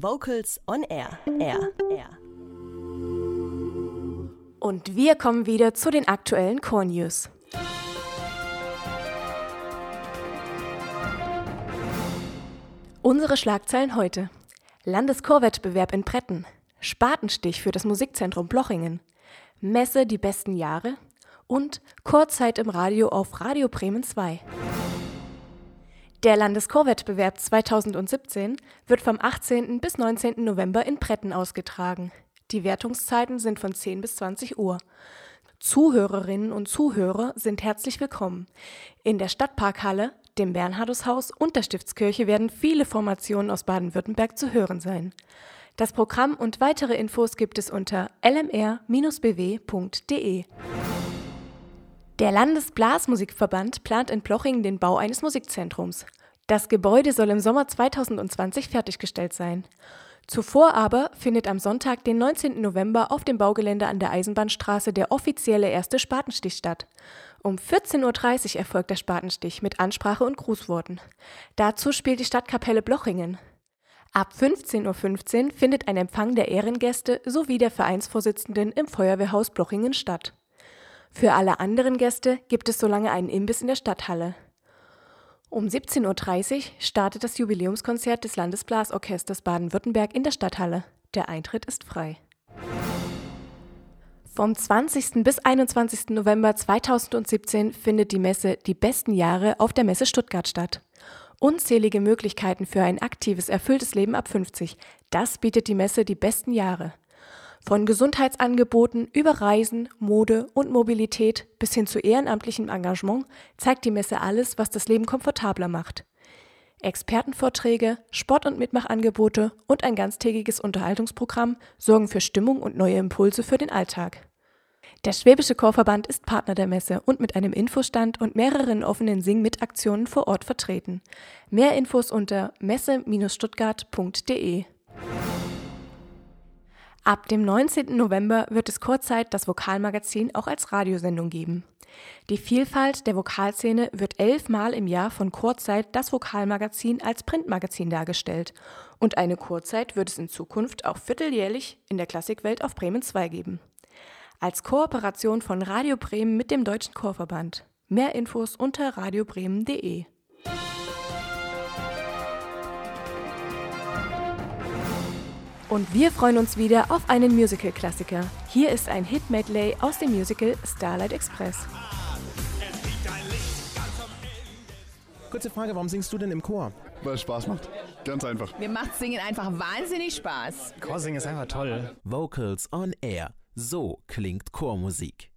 Vocals on Air. Air. Air. Und wir kommen wieder zu den aktuellen Core News. Unsere Schlagzeilen heute. Landeschorwettbewerb in Pretten. Spatenstich für das Musikzentrum Blochingen. Messe die besten Jahre. Und Chorzeit im Radio auf Radio Bremen 2. Der Landeschorwettbewerb 2017 wird vom 18. bis 19. November in Pretten ausgetragen. Die Wertungszeiten sind von 10 bis 20 Uhr. Zuhörerinnen und Zuhörer sind herzlich willkommen. In der Stadtparkhalle, dem Bernhardushaus und der Stiftskirche werden viele Formationen aus Baden-Württemberg zu hören sein. Das Programm und weitere Infos gibt es unter lmr-bw.de. Der Landesblasmusikverband plant in Ploching den Bau eines Musikzentrums. Das Gebäude soll im Sommer 2020 fertiggestellt sein. Zuvor aber findet am Sonntag, den 19. November, auf dem Baugelände an der Eisenbahnstraße der offizielle erste Spatenstich statt. Um 14.30 Uhr erfolgt der Spatenstich mit Ansprache und Grußworten. Dazu spielt die Stadtkapelle Blochingen. Ab 15.15 Uhr findet ein Empfang der Ehrengäste sowie der Vereinsvorsitzenden im Feuerwehrhaus Blochingen statt. Für alle anderen Gäste gibt es solange einen Imbiss in der Stadthalle. Um 17.30 Uhr startet das Jubiläumskonzert des Landesblasorchesters Baden-Württemberg in der Stadthalle. Der Eintritt ist frei. Vom 20. bis 21. November 2017 findet die Messe Die besten Jahre auf der Messe Stuttgart statt. Unzählige Möglichkeiten für ein aktives, erfülltes Leben ab 50. Das bietet die Messe Die besten Jahre. Von Gesundheitsangeboten über Reisen, Mode und Mobilität bis hin zu ehrenamtlichem Engagement zeigt die Messe alles, was das Leben komfortabler macht. Expertenvorträge, Sport- und Mitmachangebote und ein ganztägiges Unterhaltungsprogramm sorgen für Stimmung und neue Impulse für den Alltag. Der Schwäbische Chorverband ist Partner der Messe und mit einem Infostand und mehreren offenen Sing-Mit-Aktionen vor Ort vertreten. Mehr Infos unter messe-stuttgart.de. Ab dem 19. November wird es Chorzeit das Vokalmagazin auch als Radiosendung geben. Die Vielfalt der Vokalszene wird elfmal im Jahr von Chorzeit das Vokalmagazin als Printmagazin dargestellt. Und eine Chorzeit wird es in Zukunft auch vierteljährlich in der Klassikwelt auf Bremen 2 geben. Als Kooperation von Radio Bremen mit dem Deutschen Chorverband. Mehr Infos unter radiobremen.de. Und wir freuen uns wieder auf einen Musical-Klassiker. Hier ist ein Hit-Medley aus dem Musical Starlight Express. Kurze Frage, warum singst du denn im Chor? Weil es Spaß macht. Ganz einfach. Mir macht Singen einfach wahnsinnig Spaß. Chorsingen ist einfach toll. Vocals on Air. So klingt Chormusik.